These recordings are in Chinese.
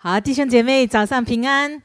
好，弟兄姐妹，早上平安。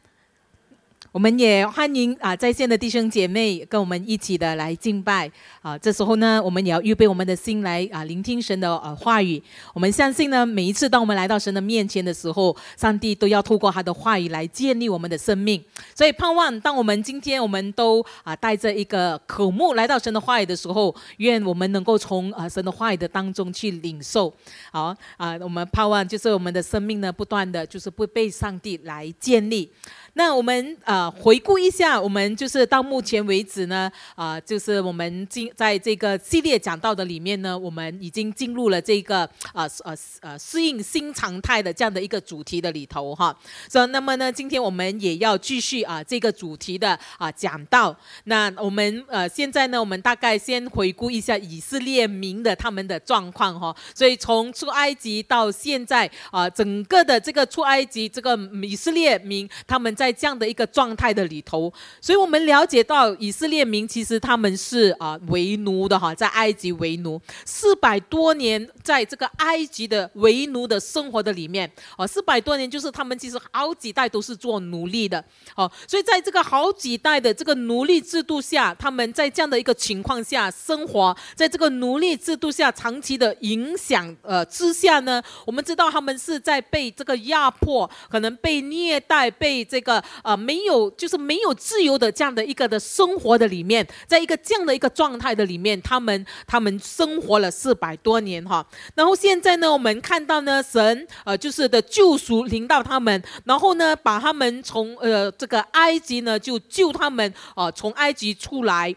我们也欢迎啊，在线的弟兄姐妹跟我们一起的来敬拜啊。这时候呢，我们也要预备我们的心来啊，聆听神的呃话语。我们相信呢，每一次当我们来到神的面前的时候，上帝都要透过他的话语来建立我们的生命。所以盼望，当我们今天我们都啊带着一个渴慕来到神的话语的时候，愿我们能够从啊神的话语的当中去领受。好啊，我们盼望就是我们的生命呢，不断的就是不被上帝来建立。那我们呃回顾一下，我们就是到目前为止呢，啊，就是我们进在这个系列讲到的里面呢，我们已经进入了这个啊呃呃适应新常态的这样的一个主题的里头哈。所以那么呢，今天我们也要继续啊这个主题的啊讲到。那我们呃现在呢，我们大概先回顾一下以色列民的他们的状况哈。所以从出埃及到现在啊，整个的这个出埃及这个以色列民他们在。在这样的一个状态的里头，所以我们了解到以色列民其实他们是啊为奴的哈，在埃及为奴四百多年，在这个埃及的为奴的生活的里面啊，四百多年就是他们其实好几代都是做奴隶的哦，所以在这个好几代的这个奴隶制度下，他们在这样的一个情况下生活，在这个奴隶制度下长期的影响呃之下呢，我们知道他们是在被这个压迫，可能被虐待，被这个。呃，没有，就是没有自由的这样的一个的生活的里面，在一个这样的一个状态的里面，他们他们生活了四百多年哈。然后现在呢，我们看到呢，神呃就是的救赎临到他们，然后呢，把他们从呃这个埃及呢就救他们呃从埃及出来。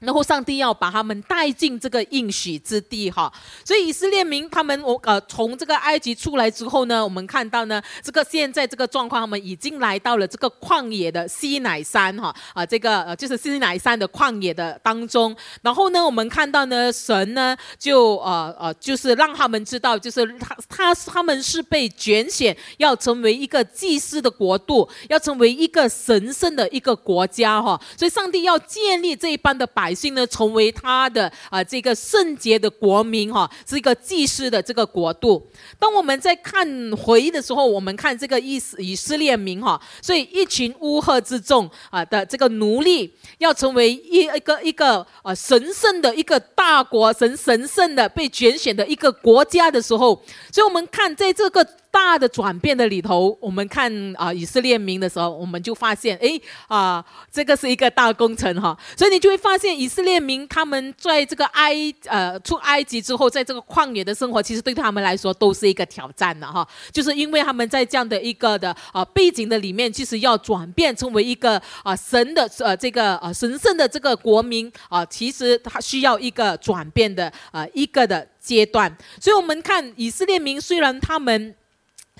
然后上帝要把他们带进这个应许之地哈，所以以色列民他们我呃从这个埃及出来之后呢，我们看到呢，这个现在这个状况，他们已经来到了这个旷野的西乃山哈啊，这个呃就是西乃山的旷野的当中。然后呢，我们看到呢，神呢就呃呃就是让他们知道，就是他他他们是被拣选要成为一个祭司的国度，要成为一个神圣的一个国家哈。所以上帝要建立这一般的百。百姓呢，成为他的啊这个圣洁的国民哈，是一个祭司的这个国度。当我们在看回忆的时候，我们看这个以以色列民哈，所以一群乌合之众啊的这个奴隶，要成为一一个一个呃神圣的一个大国，神神圣的被拣选的一个国家的时候，所以我们看在这个。大的转变的里头，我们看啊以色列民的时候，我们就发现，哎啊，这个是一个大工程哈，所以你就会发现以色列民他们在这个埃呃出埃及之后，在这个旷野的生活，其实对他们来说都是一个挑战的哈，就是因为他们在这样的一个的啊背景的里面，其实要转变成为一个啊神的呃这个啊神圣的这个国民啊，其实他需要一个转变的啊一个的阶段，所以我们看以色列民虽然他们。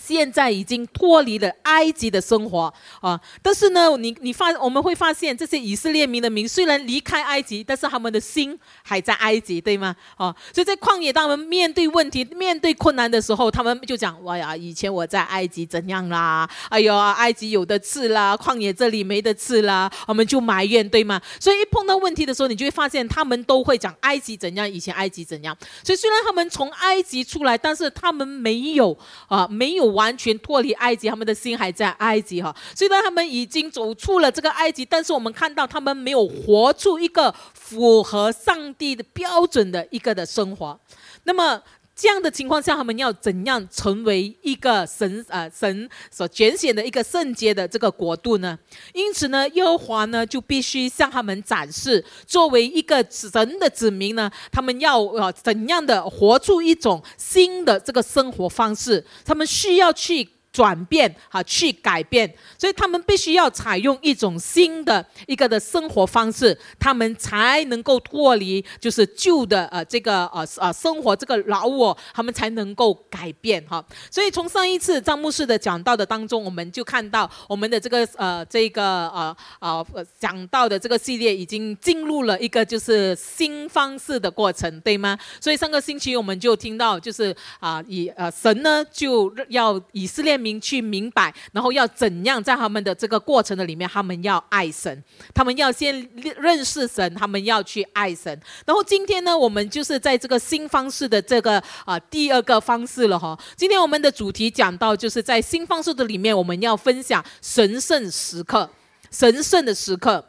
现在已经脱离了埃及的生活啊，但是呢，你你发我们会发现这些以色列民的民虽然离开埃及，但是他们的心还在埃及，对吗？啊，所以在旷野，当他们面对问题、面对困难的时候，他们就讲：哇呀，以前我在埃及怎样啦？哎呦，埃及有的吃啦，旷野这里没得吃啦，我们就埋怨，对吗？所以一碰到问题的时候，你就会发现他们都会讲埃及怎样，以前埃及怎样。所以虽然他们从埃及出来，但是他们没有啊，没有。完全脱离埃及，他们的心还在埃及哈。虽然他们已经走出了这个埃及，但是我们看到他们没有活出一个符合上帝的标准的一个的生活。那么这样的情况下，他们要怎样成为一个神啊神所拣选的一个圣洁的这个国度呢？因此呢，耶和华呢就必须向他们展示，作为一个神的子民呢，他们要呃怎样的活出一种新的这个生活方式？他们需要去。转变哈，去改变，所以他们必须要采用一种新的一个的生活方式，他们才能够脱离就是旧的呃这个呃呃生活这个老我，他们才能够改变哈。所以从上一次张牧师的讲到的当中，我们就看到我们的这个呃这个呃呃讲到的这个系列已经进入了一个就是新方式的过程，对吗？所以上个星期我们就听到就是啊以呃神呢就要以色列明。去明白，然后要怎样在他们的这个过程的里面，他们要爱神，他们要先认识神，他们要去爱神。然后今天呢，我们就是在这个新方式的这个啊第二个方式了哈。今天我们的主题讲到，就是在新方式的里面，我们要分享神圣时刻，神圣的时刻。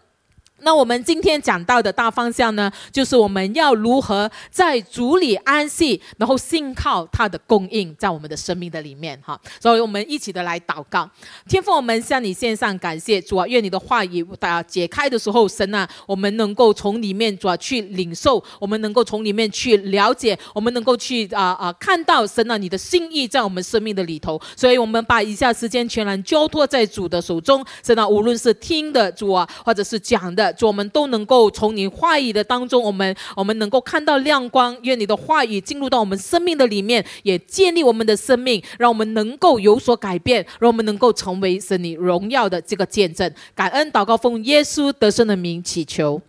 那我们今天讲到的大方向呢，就是我们要如何在主里安息，然后信靠他的供应，在我们的生命的里面哈。所以我们一起的来祷告，天父，我们向你献上感谢，主啊，愿你的话语啊解开的时候，神啊，我们能够从里面主要去领受，我们能够从里面去了解，我们能够去啊啊看到神啊你的心意在我们生命的里头。所以我们把以下时间全然交托在主的手中，神啊，无论是听的主啊，或者是讲的。我们都能够从你话语的当中，我们我们能够看到亮光。愿你的话语进入到我们生命的里面，也建立我们的生命，让我们能够有所改变，让我们能够成为神你荣耀的这个见证。感恩祷告奉耶稣得胜的名祈求。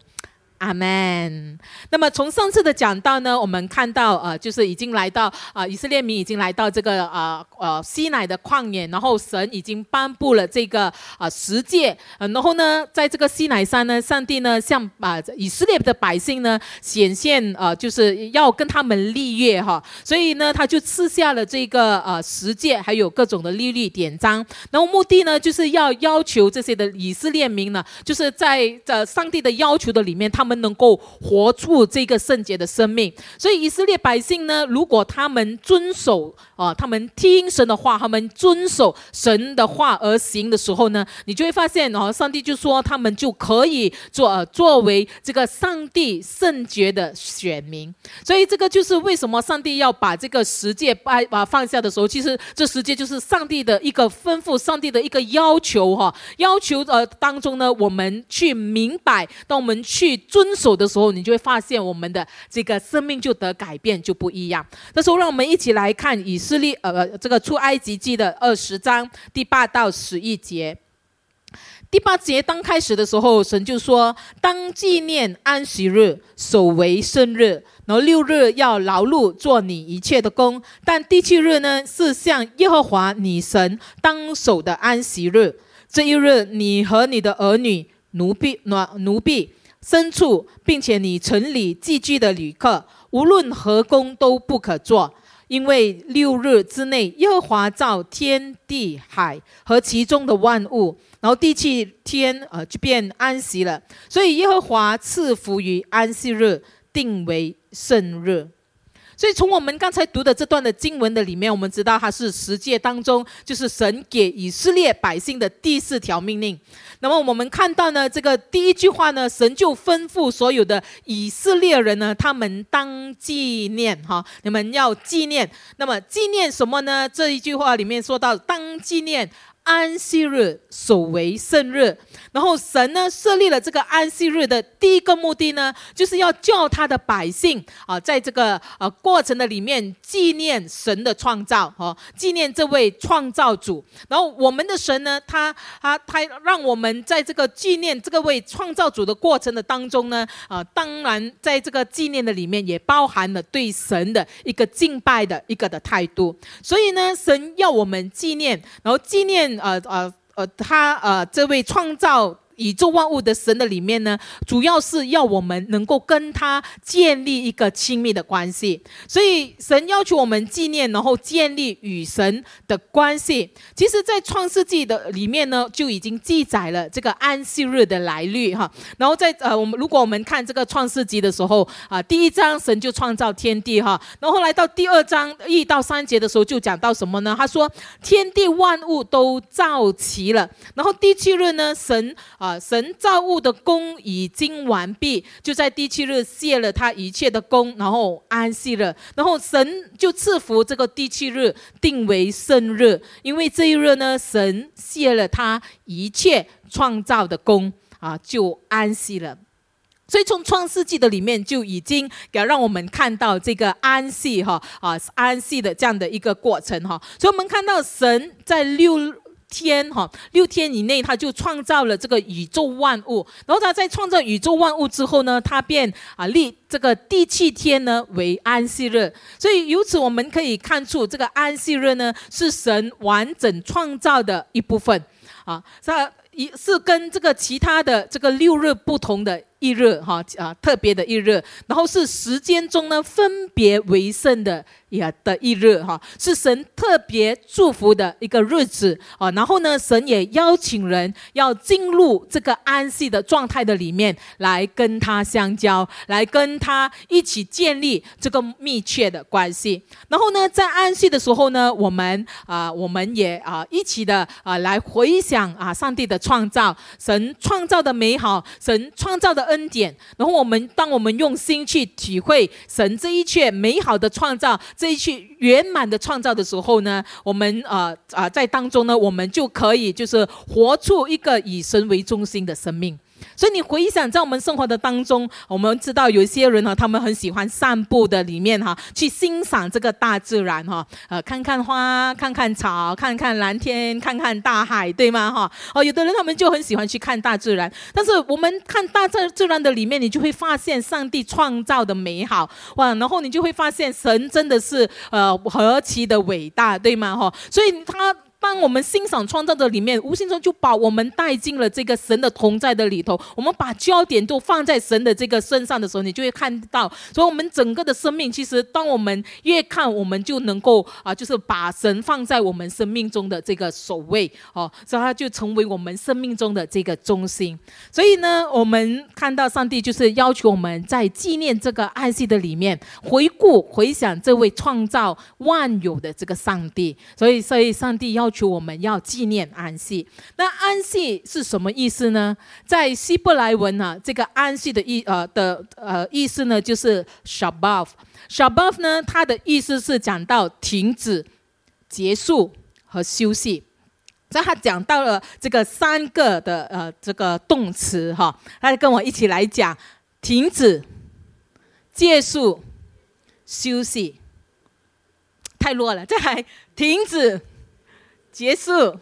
阿门。那么从上次的讲到呢，我们看到呃，就是已经来到啊，以色列民已经来到这个啊呃西乃的旷野，然后神已经颁布了这个啊十诫，然后呢，在这个西乃山呢，上帝呢向啊以色列的百姓呢显现啊，就是要跟他们立约哈，所以呢，他就赐下了这个呃十诫，还有各种的利率典章，然后目的呢，就是要要求这些的以色列民呢，就是在这上帝的要求的里面，他们。能够活出这个圣洁的生命，所以以色列百姓呢，如果他们遵守啊，他们听神的话，他们遵守神的话而行的时候呢，你就会发现哦，上帝就说他们就可以做作为这个上帝圣洁的选民。所以这个就是为什么上帝要把这个十诫把把放下的时候，其实这十诫就是上帝的一个吩咐，上帝的一个要求哈，要求呃当中呢，我们去明白，当我们去。遵守的时候，你就会发现我们的这个生命就得改变，就不一样。那时候，让我们一起来看以色列呃这个出埃及记的二十章第八到十一节。第八节刚开始的时候，神就说：“当纪念安息日，守为圣日。然后六日要劳碌做你一切的工，但第七日呢，是向耶和华你神当守的安息日。这一日，你和你的儿女、奴婢、奴奴婢。”牲畜，并且你城里寄居的旅客，无论何工都不可做，因为六日之内，耶和华造天地海和其中的万物，然后地气天，呃，就变安息了。所以耶和华赐福于安息日，定为圣日。所以从我们刚才读的这段的经文的里面，我们知道它是十诫当中，就是神给以色列百姓的第四条命令。那么我们看到呢，这个第一句话呢，神就吩咐所有的以色列人呢，他们当纪念哈，你们要纪念。那么纪念什么呢？这一句话里面说到，当纪念。安息日守为圣日，然后神呢设立了这个安息日的第一个目的呢，就是要叫他的百姓啊，在这个呃过程的里面纪念神的创造哦，纪念这位创造主。然后我们的神呢，他他他让我们在这个纪念这个位创造主的过程的当中呢，啊，当然在这个纪念的里面也包含了对神的一个敬拜的一个的态度。所以呢，神要我们纪念，然后纪念。呃呃呃，他呃，这位创造。宇宙万物的神的里面呢，主要是要我们能够跟他建立一个亲密的关系，所以神要求我们纪念，然后建立与神的关系。其实，在创世纪的里面呢，就已经记载了这个安息日的来历哈。然后在呃，我们如果我们看这个创世纪的时候啊，第一章神就创造天地哈，然后来到第二章一到三节的时候就讲到什么呢？他说天地万物都造齐了，然后第七日呢，神。啊，神造物的功已经完毕，就在第七日卸了他一切的功，然后安息了。然后神就赐福这个第七日，定为圣日，因为这一日呢，神卸了他一切创造的功，啊，就安息了。所以从创世纪的里面就已经给让我们看到这个安息哈啊安息的这样的一个过程哈。所以我们看到神在六。天哈，六天以内他就创造了这个宇宙万物。然后他在创造宇宙万物之后呢，他便啊立这个第七天呢为安息日。所以由此我们可以看出，这个安息日呢是神完整创造的一部分啊，它一是跟这个其他的这个六日不同的。一日哈啊，特别的一日，然后是时间中呢分别为圣的呀的一日哈，是神特别祝福的一个日子啊。然后呢，神也邀请人要进入这个安息的状态的里面，来跟他相交，来跟他一起建立这个密切的关系。然后呢，在安息的时候呢，我们啊，我们也啊一起的啊来回想啊上帝的创造，神创造的美好，神创造的。恩典，然后我们当我们用心去体会神这一切美好的创造，这一切圆满的创造的时候呢，我们呃啊在当中呢，我们就可以就是活出一个以神为中心的生命。所以你回想在我们生活的当中，我们知道有一些人呢，他们很喜欢散步的里面哈，去欣赏这个大自然哈，呃，看看花，看看草，看看蓝天，看看大海，对吗哈？哦，有的人他们就很喜欢去看大自然，但是我们看大自自然的里面，你就会发现上帝创造的美好哇，然后你就会发现神真的是呃何其的伟大，对吗哈？所以他。当我们欣赏创造的里面，无形中就把我们带进了这个神的同在的里头。我们把焦点都放在神的这个身上的时候，你就会看到。所以，我们整个的生命，其实当我们越看，我们就能够啊，就是把神放在我们生命中的这个首位哦，所以他就成为我们生命中的这个中心。所以呢，我们看到上帝就是要求我们在纪念这个爱惜的里面，回顾回想这位创造万有的这个上帝。所以，所以上帝要。求我们要纪念安息，那安息是什么意思呢？在希伯来文呢，这个安息的意呃的呃意思呢，就是 Shabbat。Shabbat 呢，它的意思是讲到停止、结束和休息。所以他讲到了这个三个的呃这个动词哈，大家跟我一起来讲：停止、结束、休息。太弱了，这还停止。结束，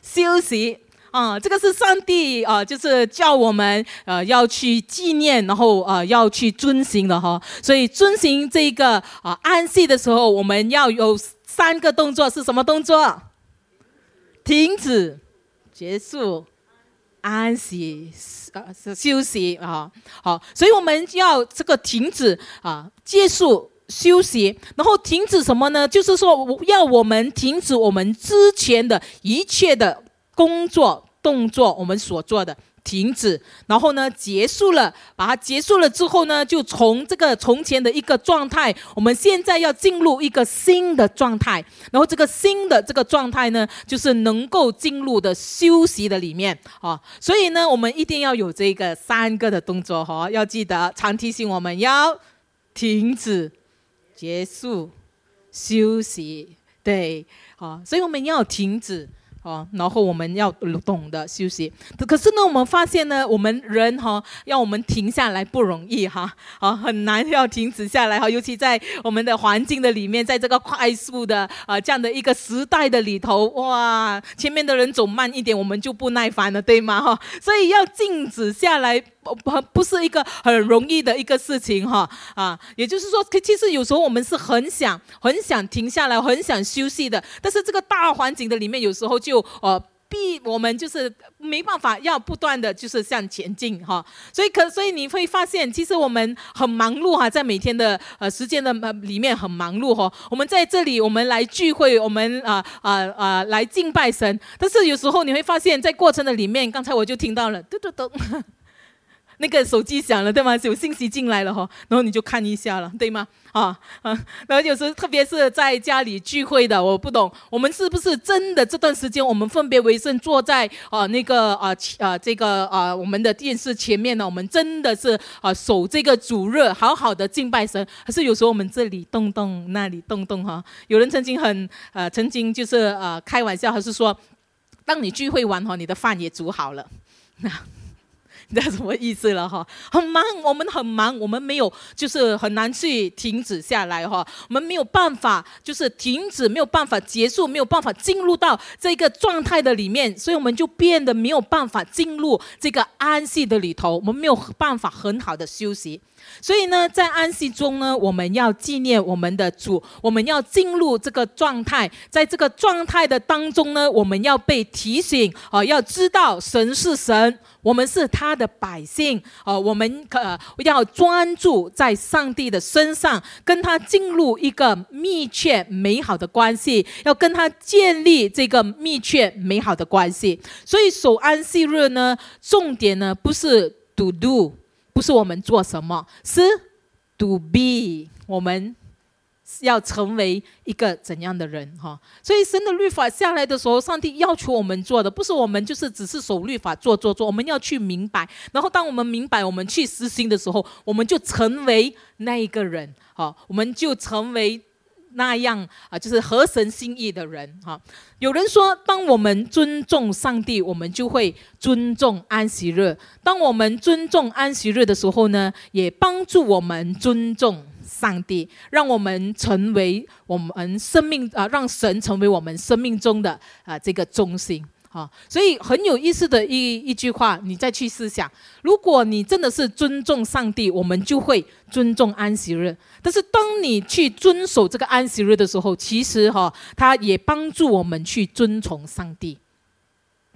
休息啊！这个是上帝啊，就是叫我们呃要去纪念，然后呃要去遵行的哈。所以遵行这个啊安息的时候，我们要有三个动作，是什么动作？停止、结束、安息啊，休息啊。好，所以我们要这个停止啊，结束。休息，然后停止什么呢？就是说，要我们停止我们之前的一切的工作动作，我们所做的停止，然后呢，结束了，把它结束了之后呢，就从这个从前的一个状态，我们现在要进入一个新的状态，然后这个新的这个状态呢，就是能够进入的休息的里面啊，所以呢，我们一定要有这个三个的动作哈，要记得常提醒我们要停止。结束，休息，对，好，所以我们要停止。哦，然后我们要懂得休息。可是呢，我们发现呢，我们人哈，要我们停下来不容易哈，啊，很难要停止下来哈。尤其在我们的环境的里面，在这个快速的啊这样的一个时代的里头，哇，前面的人走慢一点，我们就不耐烦了，对吗？哈，所以要静止下来，不不不是一个很容易的一个事情哈。啊，也就是说，其实有时候我们是很想很想停下来，很想休息的，但是这个大环境的里面，有时候就哦，必我们就是没办法，要不断的就是向前进哈。所以可，所以你会发现，其实我们很忙碌哈，在每天的呃时间的里面很忙碌哈。我们在这里，我们来聚会，我们啊啊啊来敬拜神。但是有时候你会发现，在过程的里面，刚才我就听到了，嘟嘟嘟。那个手机响了，对吗？有信息进来了哈，然后你就看一下了，对吗？啊啊，然后有时特别是在家里聚会的，我不懂，我们是不是真的这段时间我们分别为圣，坐在啊那个啊啊这个啊我们的电视前面呢？我们真的是啊守这个主日，好好的敬拜神，还是有时候我们这里动动，那里动动哈？有人曾经很呃曾经就是呃开玩笑，还是说，当你聚会完哈，你的饭也煮好了，你知道什么意思了哈？很忙，我们很忙，我们没有就是很难去停止下来哈。我们没有办法就是停止，没有办法结束，没有办法进入到这个状态的里面，所以我们就变得没有办法进入这个安息的里头，我们没有办法很好的休息。所以呢，在安息中呢，我们要纪念我们的主，我们要进入这个状态，在这个状态的当中呢，我们要被提醒啊，要知道神是神，我们是他的百姓啊，我们可要专注在上帝的身上，跟他进入一个密切美好的关系，要跟他建立这个密切美好的关系。所以守安息日呢，重点呢不是 to do。不是我们做什么，是 to be，我们要成为一个怎样的人哈？所以神的律法下来的时候，上帝要求我们做的，不是我们就是只是守律法做做做，我们要去明白。然后当我们明白，我们去实行的时候，我们就成为那一个人，好，我们就成为。那样啊，就是合神心意的人哈。有人说，当我们尊重上帝，我们就会尊重安息日。当我们尊重安息日的时候呢，也帮助我们尊重上帝，让我们成为我们生命啊，让神成为我们生命中的啊这个中心。啊，所以很有意思的一一句话，你再去思想。如果你真的是尊重上帝，我们就会尊重安息日。但是当你去遵守这个安息日的时候，其实哈，它也帮助我们去遵从上帝。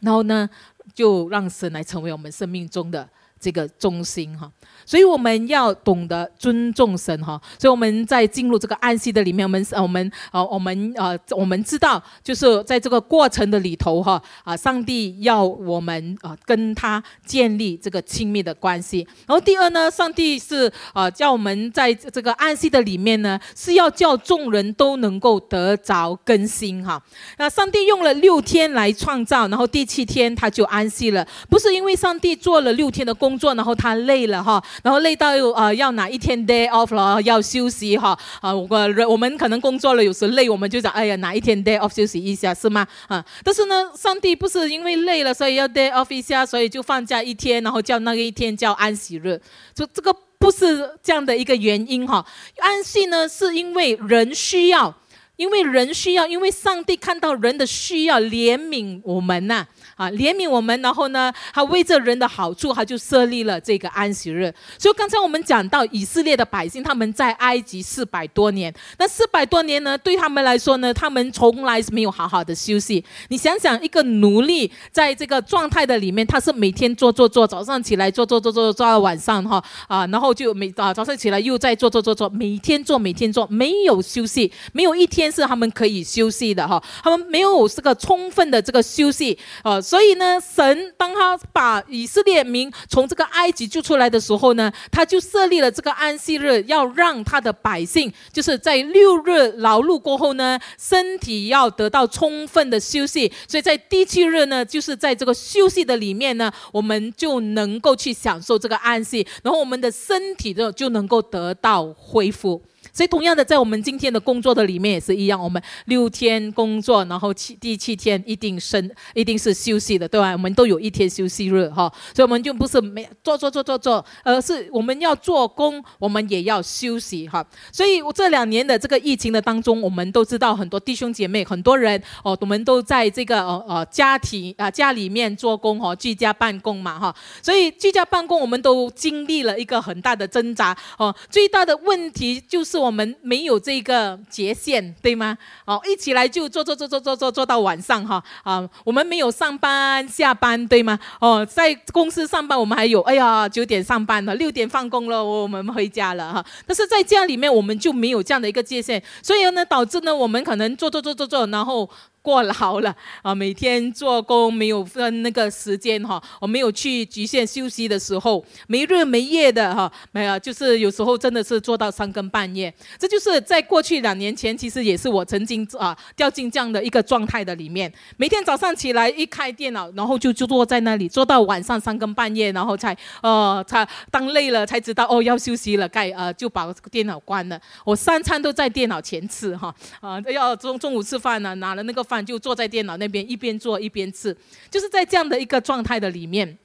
然后呢，就让神来成为我们生命中的这个中心哈。所以我们要懂得尊重神哈，所以我们在进入这个安息的里面，我们我们呃我们呃我们知道，就是在这个过程的里头哈啊，上帝要我们啊跟他建立这个亲密的关系。然后第二呢，上帝是啊叫我们在这个安息的里面呢，是要叫众人都能够得着更新哈。那上帝用了六天来创造，然后第七天他就安息了，不是因为上帝做了六天的工工作，然后他累了哈。然后累到又啊要哪一天 day off 了，要休息哈啊！我我们可能工作了，有时累，我们就讲哎呀哪一天 day off 休息一下是吗？啊！但是呢，上帝不是因为累了，所以要 day off 一下，所以就放假一天，然后叫那个一天叫安息日，就这个不是这样的一个原因哈。安息呢，是因为人需要，因为人需要，因为上帝看到人的需要，怜悯我们呐。啊怜悯我们，然后呢，他为这人的好处，他就设立了这个安息日。所以刚才我们讲到以色列的百姓，他们在埃及四百多年，那四百多年呢，对他们来说呢，他们从来是没有好好的休息。你想想，一个奴隶在这个状态的里面，他是每天做做做，早上起来做做做做做到晚上哈啊，然后就每啊早上起来又在做做做做，每天做每天做，没有休息，没有一天是他们可以休息的哈，他们没有这个充分的这个休息呃。所以呢，神当他把以色列民从这个埃及救出来的时候呢，他就设立了这个安息日，要让他的百姓就是在六日劳碌过后呢，身体要得到充分的休息。所以在第七日呢，就是在这个休息的里面呢，我们就能够去享受这个安息，然后我们的身体就就能够得到恢复。所以，同样的，在我们今天的工作的里面也是一样，我们六天工作，然后七第七天一定生一定是休息的，对吧？我们都有一天休息日哈，所以我们就不是没做做做做做，而是我们要做工，我们也要休息哈。所以，我这两年的这个疫情的当中，我们都知道很多弟兄姐妹，很多人哦，我们都在这个呃呃家庭啊家里面做工哦，居家办公嘛哈。所以居家办公，我们都经历了一个很大的挣扎哦。最大的问题就是。我们没有这个界限，对吗？哦，一起来就做做做做做做做到晚上哈啊！我们没有上班下班，对吗？哦，在公司上班，我们还有哎呀九点上班了，六点放工了，我们回家了哈。但是在家里面，我们就没有这样的一个界限，所以呢，导致呢，我们可能做做做做做，然后。过劳了啊！每天做工没有分那个时间哈，我没有去局限休息的时候，没日没夜的哈，没有，就是有时候真的是做到三更半夜。这就是在过去两年前，其实也是我曾经啊掉进这样的一个状态的里面。每天早上起来一开电脑，然后就就坐在那里，坐到晚上三更半夜，然后才呃才当累了才知道哦要休息了，该呃就把电脑关了。我三餐都在电脑前吃哈啊，要中中午吃饭呢，拿了那个。饭就坐在电脑那边，一边做一边吃，就是在这样的一个状态的里面。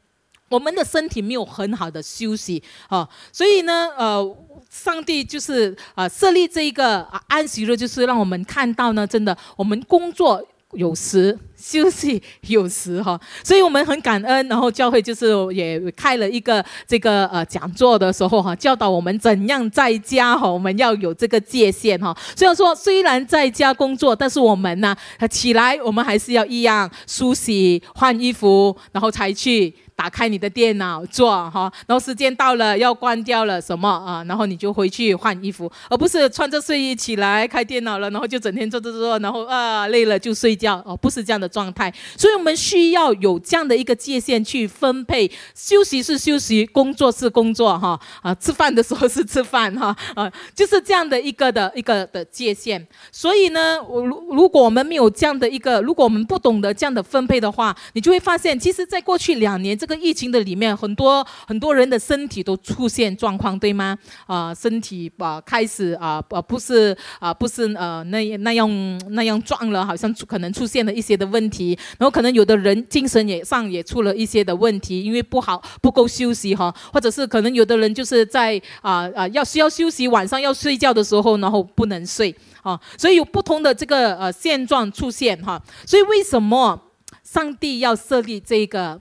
我们的身体没有很好的休息啊，所以呢，呃，上帝就是啊设立这一个啊安息日，就是让我们看到呢，真的我们工作。有时休息，有时哈，所以我们很感恩。然后教会就是也开了一个这个呃讲座的时候哈，教导我们怎样在家哈，我们要有这个界限哈。虽然说虽然在家工作，但是我们呢起来，我们还是要一样梳洗、换衣服，然后才去。打开你的电脑做哈，然后时间到了要关掉了什么啊？然后你就回去换衣服，而不是穿着睡衣起来开电脑了，然后就整天做做做，然后啊累了就睡觉哦，不是这样的状态。所以我们需要有这样的一个界限去分配，休息是休息，工作是工作哈啊，吃饭的时候是吃饭哈啊，就是这样的一个的一个的界限。所以呢，我如如果我们没有这样的一个，如果我们不懂得这样的分配的话，你就会发现，其实在过去两年这。个疫情的里面，很多很多人的身体都出现状况，对吗？啊，身体啊开始啊啊不是啊不是呃那那样那样壮了，好像可能出现了一些的问问题，然后可能有的人精神也上也出了一些的问题，因为不好不够休息哈，或者是可能有的人就是在啊啊要需要休息，晚上要睡觉的时候，然后不能睡啊，所以有不同的这个呃现状出现哈，所以为什么上帝要设立这个？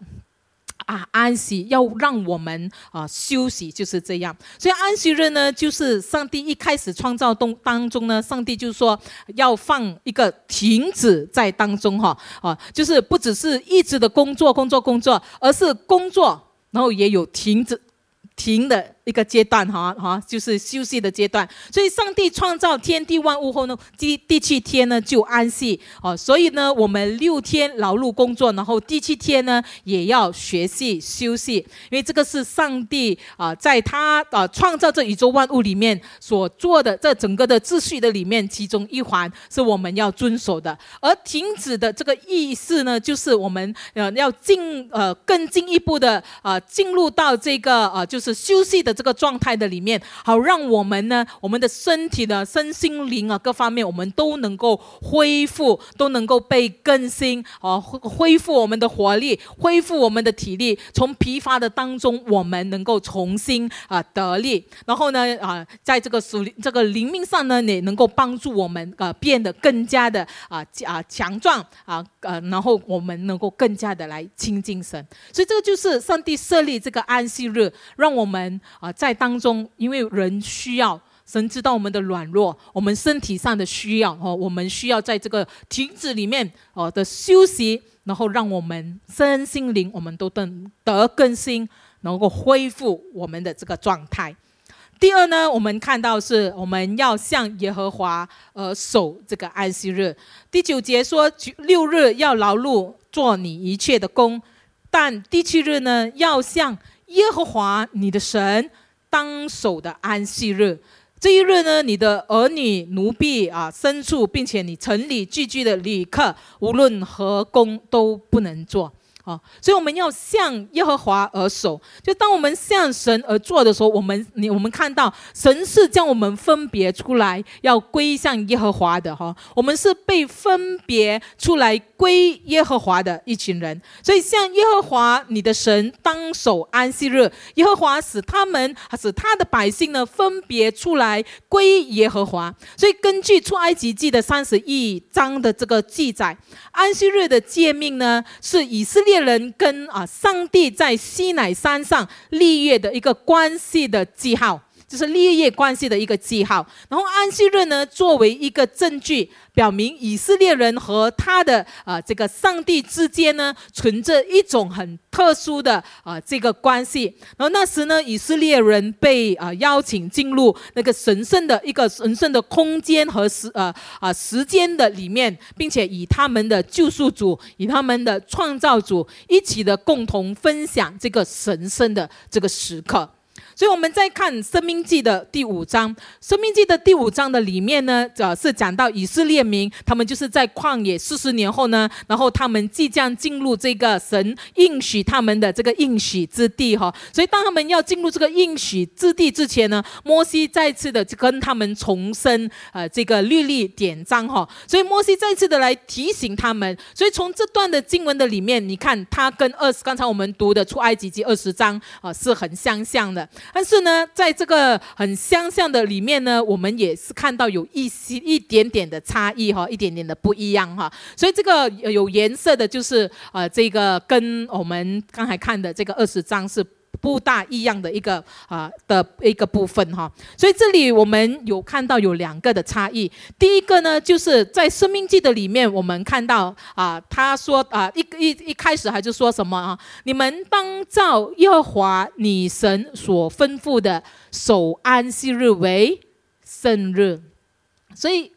啊，安息要让我们啊休息，就是这样。所以安息日呢，就是上帝一开始创造动当中呢，上帝就说要放一个停止在当中哈啊，就是不只是一直的工作工作工作，而是工作，然后也有停止停的。一个阶段哈哈，就是休息的阶段。所以上帝创造天地万物后呢，第第七天呢就安息哦。所以呢，我们六天劳碌工作，然后第七天呢也要学习休息，因为这个是上帝啊，在他啊创造这宇宙万物里面所做的这整个的秩序的里面，其中一环是我们要遵守的。而停止的这个意思呢，就是我们呃要进呃更进一步的啊进入到这个呃就是休息的。这个状态的里面，好让我们呢，我们的身体的身心灵啊，各方面我们都能够恢复，都能够被更新，啊，恢复我们的活力，恢复我们的体力，从疲乏的当中，我们能够重新啊得力。然后呢，啊，在这个属这个灵命上呢，也能够帮助我们啊变得更加的啊啊强壮啊呃，然后我们能够更加的来亲近神。所以这个就是上帝设立这个安息日，让我们。在当中，因为人需要神知道我们的软弱，我们身体上的需要哦，我们需要在这个停止里面哦的休息，然后让我们身心灵我们都得得更新，能够恢复我们的这个状态。第二呢，我们看到是我们要向耶和华呃守这个安息日。第九节说，六日要劳碌做你一切的工，但第七日呢，要向耶和华你的神当守的安息日，这一日呢，你的儿女、奴婢啊、牲畜，并且你城里聚居的旅客，无论何工都不能做。啊，所以我们要向耶和华而守。就当我们向神而做的时候，我们你我们看到神是将我们分别出来，要归向耶和华的哈。我们是被分别出来归耶和华的一群人。所以向耶和华你的神当守安息日，耶和华使他们使他的百姓呢分别出来归耶和华。所以根据出埃及记的三十一章的这个记载，安息日的诫命呢是以色列。人跟啊上帝在西乃山上立约的一个关系的记号，就是立业关系的一个记号。然后安息日呢，作为一个证据。表明以色列人和他的啊这个上帝之间呢，存着一种很特殊的啊这个关系。然后那时呢，以色列人被啊邀请进入那个神圣的一个神圣的空间和时呃啊时间的里面，并且以他们的救赎主、以他们的创造主一起的共同分享这个神圣的这个时刻。所以我们再看《生命记》的第五章，《生命记》的第五章的里面呢，呃，是讲到以色列民，他们就是在旷野四十年后呢，然后他们即将进入这个神应许他们的这个应许之地哈。所以当他们要进入这个应许之地之前呢，摩西再次的跟他们重申呃这个律例典章哈。所以摩西再次的来提醒他们。所以从这段的经文的里面，你看他跟二十刚才我们读的出埃及记二十章啊是很相像的。但是呢，在这个很相像的里面呢，我们也是看到有一些一点点的差异哈，一点点的不一样哈。所以这个有颜色的，就是呃，这个跟我们刚才看的这个二十张是。不大一样的一个啊的一个部分哈，所以这里我们有看到有两个的差异。第一个呢，就是在生命记的里面，我们看到啊，他说啊，一一一开始还是说什么啊？你们当照耶和华你神所吩咐的，守安息日为圣日。所以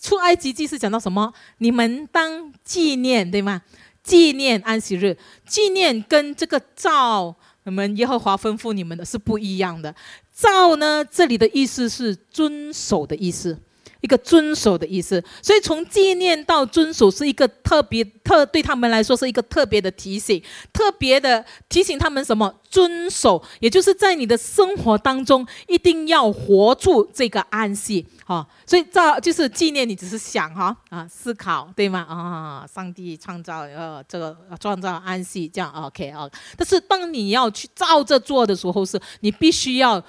出埃及记是讲到什么？你们当纪念对吗？纪念安息日，纪念跟这个照。我们耶和华吩咐你们的是不一样的。照呢，这里的意思是遵守的意思。一个遵守的意思，所以从纪念到遵守是一个特别特对他们来说是一个特别的提醒，特别的提醒他们什么？遵守，也就是在你的生活当中一定要活出这个安息哈。所以照就是纪念，你只是想哈啊思考对吗？啊，上帝创造呃这个创造安息这样 OK 啊。但是当你要去照着做的时候，是你必须要。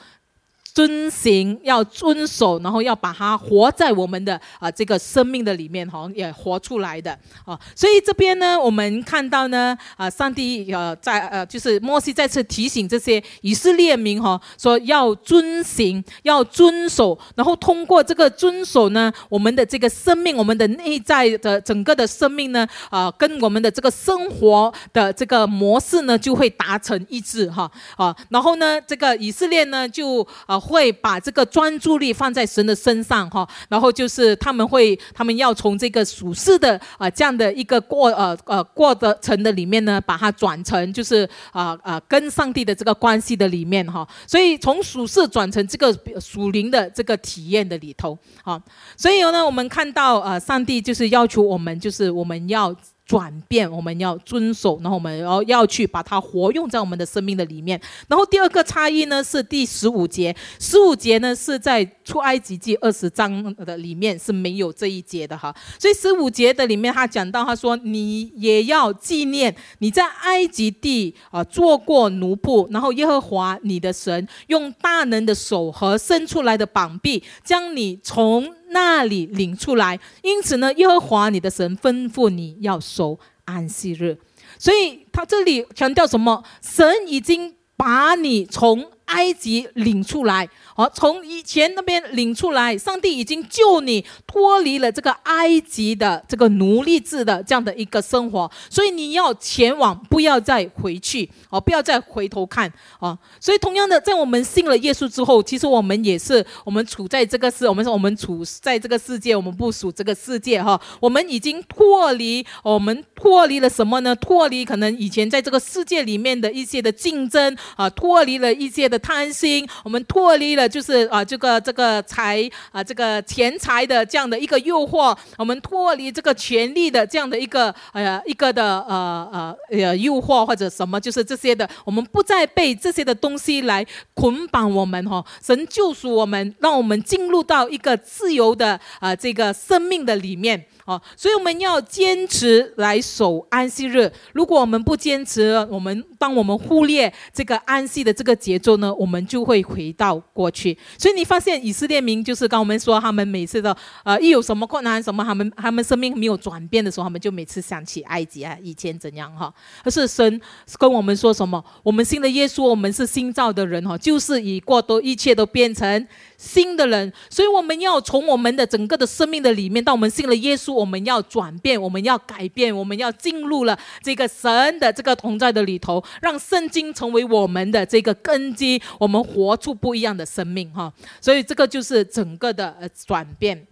遵行要遵守，然后要把它活在我们的啊这个生命的里面哈，也活出来的啊。所以这边呢，我们看到呢啊，上帝呃在呃就是摩西再次提醒这些以色列民哈，说要遵行，要遵守，然后通过这个遵守呢，我们的这个生命，我们的内在的整个的生命呢啊，跟我们的这个生活的这个模式呢，就会达成一致哈啊。然后呢，这个以色列呢就啊。会把这个专注力放在神的身上哈，然后就是他们会，他们要从这个属世的啊这样的一个过呃呃过的程的里面呢，把它转成就是啊啊跟上帝的这个关系的里面哈，所以从属世转成这个属灵的这个体验的里头啊，所以呢，我们看到呃上帝就是要求我们，就是我们要。转变，我们要遵守，然后我们要要去把它活用在我们的生命的里面。然后第二个差异呢是第十五节，十五节呢是在出埃及记二十章的里面是没有这一节的哈。所以十五节的里面他讲到，他说你也要纪念你在埃及地啊做过奴仆，然后耶和华你的神用大能的手和伸出来的膀臂将你从。那里领出来，因此呢，耶和华你的神吩咐你要守安息日，所以他这里强调什么？神已经把你从埃及领出来。好，从以前那边领出来，上帝已经救你脱离了这个埃及的这个奴隶制的这样的一个生活，所以你要前往，不要再回去，哦，不要再回头看，哦，所以同样的，在我们信了耶稣之后，其实我们也是，我们处在这个世，我们说我们处在这个世界，我们不属这个世界，哈，我们已经脱离，我们脱离了什么呢？脱离可能以前在这个世界里面的一些的竞争，啊，脱离了一些的贪心，我们脱离了。就是啊，这个这个财啊，这个钱财的这样的一个诱惑，我们脱离这个权力的这样的一个呃一个的呃呃呃诱惑或者什么，就是这些的，我们不再被这些的东西来捆绑我们哈。神救赎我们，让我们进入到一个自由的啊这个生命的里面。哦，所以我们要坚持来守安息日。如果我们不坚持，我们当我们忽略这个安息的这个节奏呢，我们就会回到过去。所以你发现以色列民就是刚我们说，他们每次的呃一有什么困难什么，他们他们生命没有转变的时候，他们就每次想起埃及啊，以前怎样哈。可是神跟我们说什么？我们信的耶稣，我们是新造的人哈，就是以过多一切都变成。新的人，所以我们要从我们的整个的生命的里面，到我们信了耶稣，我们要转变，我们要改变，我们要进入了这个神的这个同在的里头，让圣经成为我们的这个根基，我们活出不一样的生命哈。所以这个就是整个的呃转变。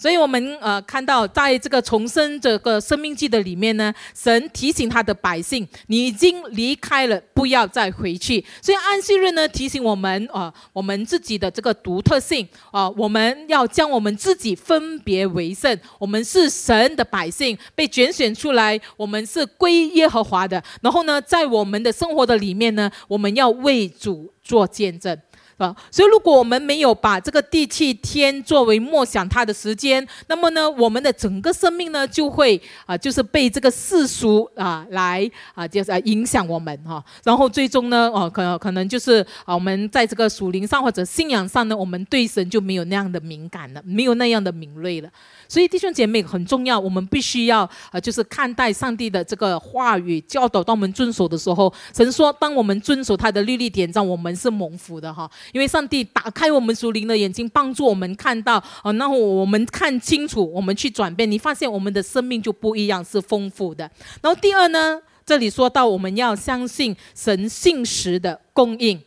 所以我们呃看到，在这个重生这个生命记的里面呢，神提醒他的百姓，你已经离开了，不要再回去。所以安息日呢，提醒我们啊，我们自己的这个独特性啊，我们要将我们自己分别为圣，我们是神的百姓，被拣选出来，我们是归耶和华的。然后呢，在我们的生活的里面呢，我们要为主做见证。啊，所以如果我们没有把这个地气天作为默想他的时间，那么呢，我们的整个生命呢就会啊，就是被这个世俗啊来啊，就是啊影响我们哈。然后最终呢，哦，可可能就是啊，我们在这个属灵上或者信仰上呢，我们对神就没有那样的敏感了，没有那样的敏锐了。所以弟兄姐妹很重要，我们必须要呃，就是看待上帝的这个话语教导，当我们遵守的时候，神说，当我们遵守他的律例典章，我们是蒙福的哈。因为上帝打开我们属灵的眼睛，帮助我们看到哦，然后我们看清楚，我们去转变，你发现我们的生命就不一样，是丰富的。然后第二呢，这里说到我们要相信神信实的供应，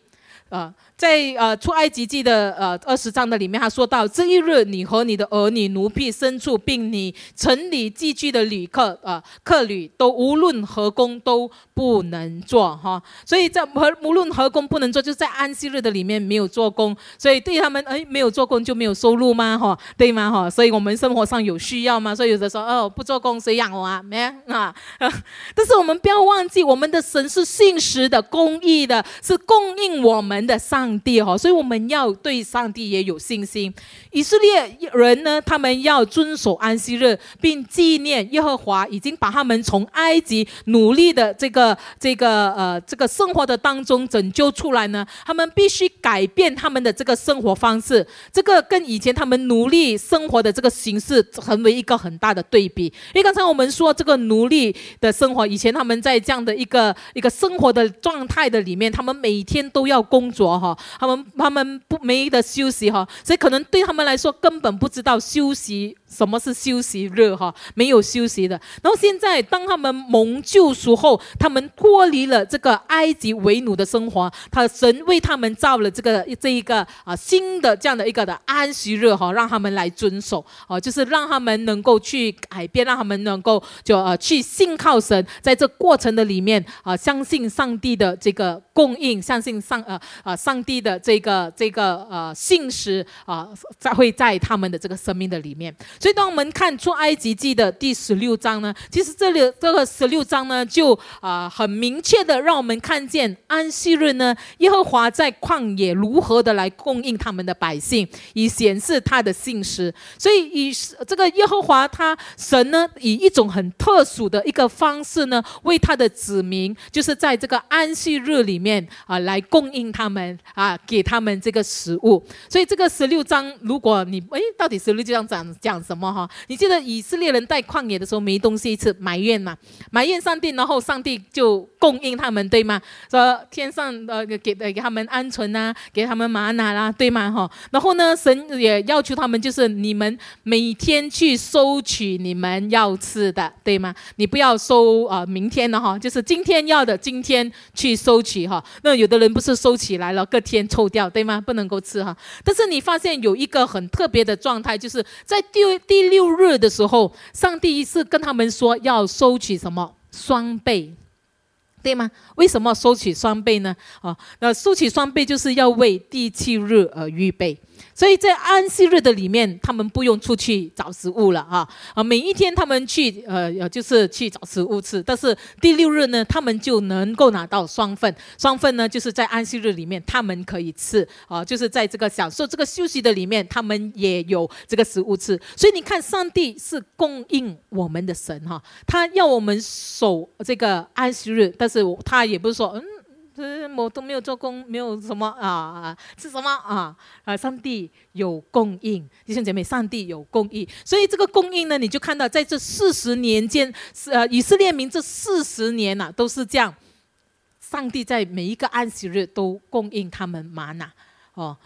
啊。在呃出埃及记的呃二十章的里面，他说到这一日，你和你的儿女、奴婢、牲畜，并你城里寄居的旅客呃客旅，都无论何工都不能做哈。所以在和无论何工不能做，就在安息日的里面没有做工，所以对他们哎没有做工就没有收入吗？哈，对吗？哈，所以我们生活上有需要吗？所以有的时候哦不做工谁养我啊？没啊。但是我们不要忘记，我们的神是信实的、公义的，是供应我们的上。上帝哈，所以我们要对上帝也有信心。以色列人呢，他们要遵守安息日，并纪念耶和华已经把他们从埃及努力的这个这个呃这个生活的当中拯救出来呢。他们必须改变他们的这个生活方式，这个跟以前他们奴隶生活的这个形式成为一个很大的对比。因为刚才我们说这个奴隶的生活，以前他们在这样的一个一个生活的状态的里面，他们每天都要工作哈。他们他们不没得休息哈，所以可能对他们来说根本不知道休息。什么是休息日哈？没有休息的。然后现在，当他们蒙救赎后，他们脱离了这个埃及为奴的生活，他神为他们造了这个这一个啊新的这样的一个的安息日哈，让他们来遵守哦，就是让他们能够去改变，让他们能够就呃去信靠神，在这过程的里面啊，相信上帝的这个供应，相信上呃啊上帝的这个这个呃信实啊，在会在他们的这个生命的里面。所以，当我们看出埃及记的第十六章呢，其实这里这个十六章呢，就啊很明确的让我们看见安息日呢，耶和华在旷野如何的来供应他们的百姓，以显示他的信实。所以，以这个耶和华他神呢，以一种很特殊的一个方式呢，为他的子民，就是在这个安息日里面啊，来供应他们啊，给他们这个食物。所以，这个十六章，如果你哎，到底十六章讲讲什？么哈？你记得以色列人在旷野的时候没东西吃，埋怨嘛？埋怨上帝，然后上帝就供应他们，对吗？说天上呃给给他们鹌鹑啊，给他们玛拿啦，对吗？哈，然后呢，神也要求他们，就是你们每天去收取你们要吃的，对吗？你不要收啊，明天的哈，就是今天要的，今天去收取哈。那有的人不是收起来了，隔天臭掉，对吗？不能够吃哈。但是你发现有一个很特别的状态，就是在第。第六日的时候，上帝一次跟他们说要收取什么双倍，对吗？为什么收取双倍呢？啊，那收取双倍就是要为第七日而预备。所以在安息日的里面，他们不用出去找食物了啊啊！每一天他们去呃，就是去找食物吃。但是第六日呢，他们就能够拿到双份，双份呢就是在安息日里面他们可以吃啊，就是在这个享受这个休息的里面，他们也有这个食物吃。所以你看，上帝是供应我们的神哈，他要我们守这个安息日，但是他也不是说嗯。这我都没有做工，没有什么啊，是什么啊？啊，上帝有供应，弟兄姐妹，上帝有供应，所以这个供应呢，你就看到在这四十年间，是呃以色列民这四十年呐，都是这样，上帝在每一个安息日都供应他们玛拿，哦。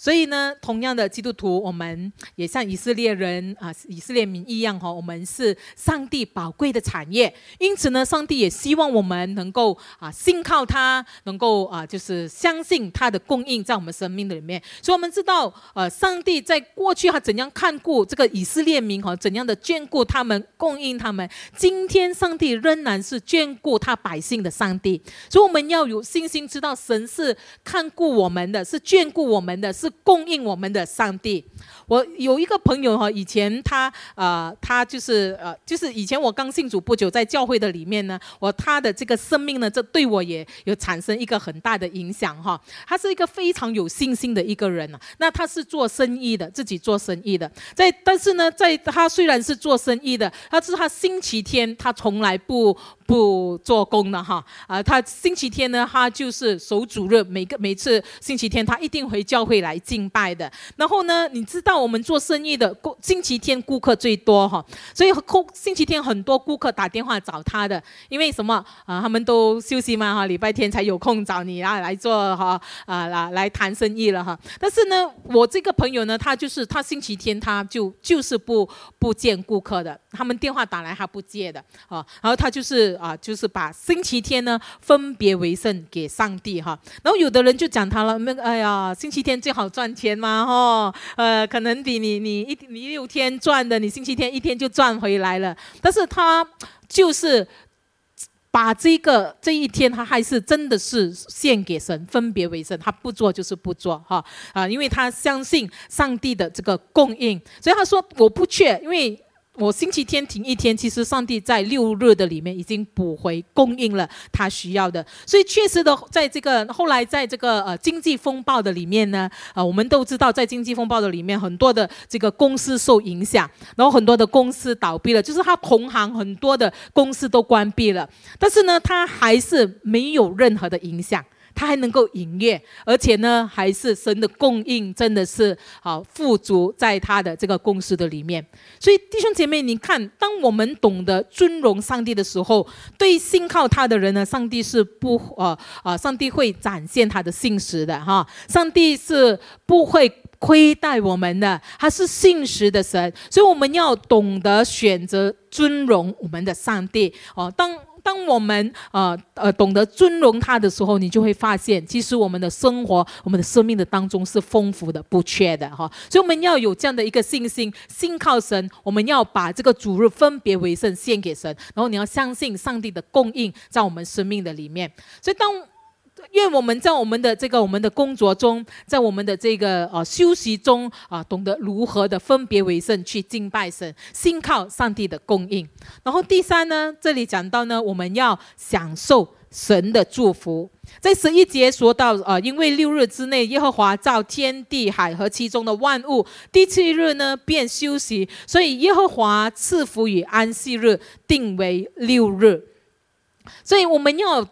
所以呢，同样的基督徒，我们也像以色列人啊，以色列民一样哈，我们是上帝宝贵的产业。因此呢，上帝也希望我们能够啊，信靠他，能够啊，就是相信他的供应在我们生命的里面。所以，我们知道，呃，上帝在过去他怎样看顾这个以色列民哈，怎样的眷顾他们，供应他们。今天，上帝仍然是眷顾他百姓的上帝。所以，我们要有信心，知道神是看顾我们的，是眷顾我们的，是。供应我们的上帝。我有一个朋友哈，以前他呃，他就是呃，就是以前我刚信主不久，在教会的里面呢，我他的这个生命呢，这对我也有产生一个很大的影响哈。他是一个非常有信心的一个人啊。那他是做生意的，自己做生意的。在但是呢，在他虽然是做生意的，但是他星期天他从来不不做工的哈。啊，他星期天呢，他就是守主日，每个每次星期天他一定回教会来敬拜的。然后呢，你知道。我们做生意的，星期天顾客最多哈，所以星期天很多顾客打电话找他的，因为什么啊？他们都休息嘛哈，礼拜天才有空找你啊来做哈啊来来谈生意了哈。但是呢，我这个朋友呢，他就是他星期天他就就是不不见顾客的，他们电话打来他不接的啊。然后他就是啊，就是把星期天呢分别为圣给上帝哈。然后有的人就讲他了，那个哎呀，星期天最好赚钱嘛哈，呃可能。能比你你一你六天赚的，你星期天一天就赚回来了。但是他就是把这个这一天，他还是真的是献给神，分别为神。他不做就是不做哈啊，因为他相信上帝的这个供应，所以他说我不缺，因为。我星期天停一天，其实上帝在六日的里面已经补回供应了他需要的，所以确实的，在这个后来在这个呃经济风暴的里面呢，啊，我们都知道在经济风暴的里面，很多的这个公司受影响，然后很多的公司倒闭了，就是他同行很多的公司都关闭了，但是呢，他还是没有任何的影响。他还能够营业，而且呢，还是神的供应，真的是好富足在他的这个公司的里面。所以弟兄姐妹，你看，当我们懂得尊荣上帝的时候，对信靠他的人呢，上帝是不呃呃，上帝会展现他的信实的哈。上帝是不会亏待我们的，他是信实的神，所以我们要懂得选择尊荣我们的上帝哦。当当我们呃呃懂得尊荣他的时候，你就会发现，其实我们的生活、我们的生命的当中是丰富的、不缺的哈。所以我们要有这样的一个信心，信靠神。我们要把这个主日分别为圣，献给神。然后你要相信上帝的供应在我们生命的里面。所以当愿我们在我们的这个我们的工作中，在我们的这个呃休息中啊，懂得如何的分别为圣，去敬拜神，信靠上帝的供应。然后第三呢，这里讲到呢，我们要享受神的祝福。在十一节说到啊，因为六日之内，耶和华造天地海和其中的万物，第七日呢便休息，所以耶和华赐福与安息日定为六日。所以我们要。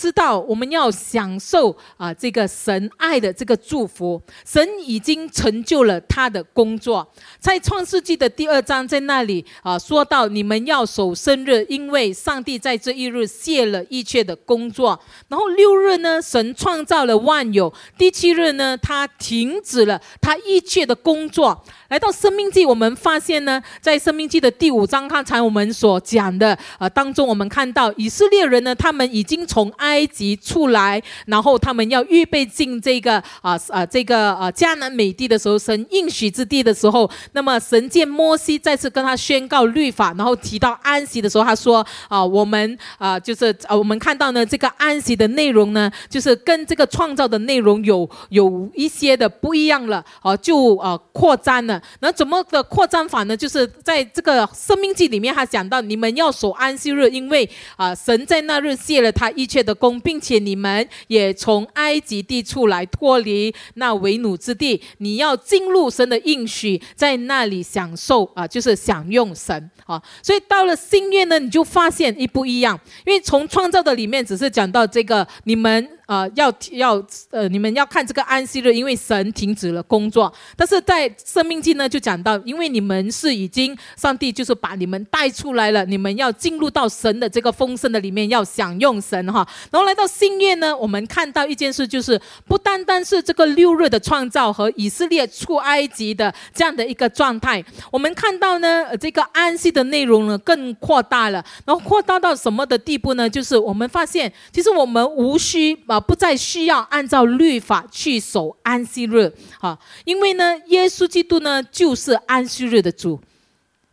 知道我们要享受啊，这个神爱的这个祝福，神已经成就了他的工作。在创世纪的第二章，在那里啊，说到你们要守生日，因为上帝在这一日卸了一切的工作。然后六日呢，神创造了万有；第七日呢，他停止了他一切的工作。来到生命记，我们发现呢，在生命记的第五章，刚才我们所讲的呃当中，我们看到以色列人呢，他们已经从埃及出来，然后他们要预备进这个啊啊这个啊迦南美地的时候，神应许之地的时候，那么神见摩西再次跟他宣告律法，然后提到安息的时候，他说啊，我们啊就是啊我们看到呢这个安息的内容呢，就是跟这个创造的内容有有一些的不一样了，啊就啊扩张了。那怎么的扩张法呢？就是在这个生命记里面，他讲到你们要守安息日，因为啊，神在那日卸了他一切的功，并且你们也从埃及地出来，脱离那为奴之地，你要进入神的应许，在那里享受啊，就是享用神啊。所以到了新约呢，你就发现一不一样，因为从创造的里面只是讲到这个你们。呃，要要呃，你们要看这个安息日，因为神停止了工作。但是在生命记呢，就讲到，因为你们是已经上帝就是把你们带出来了，你们要进入到神的这个丰盛的里面，要享用神哈。然后来到新月呢，我们看到一件事，就是不单单是这个六日的创造和以色列出埃及的这样的一个状态，我们看到呢，这个安息的内容呢更扩大了。然后扩大到什么的地步呢？就是我们发现，其实我们无需啊，不再需要按照律法去守安息日啊，因为呢，耶稣基督呢就是安息日的主。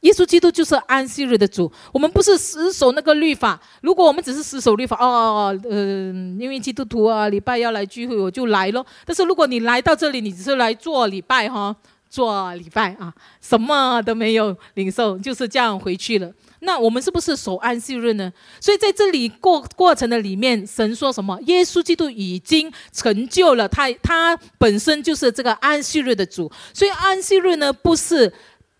耶稣基督就是安息日的主，我们不是死守那个律法。如果我们只是死守律法，哦，呃，因为基督徒啊，礼拜要来聚会，我就来咯。但是如果你来到这里，你只是来做礼拜哈，做礼拜啊，什么都没有领受，就是这样回去了。那我们是不是守安息日呢？所以在这里过过程的里面，神说什么？耶稣基督已经成就了他，他本身就是这个安息日的主。所以安息日呢，不是。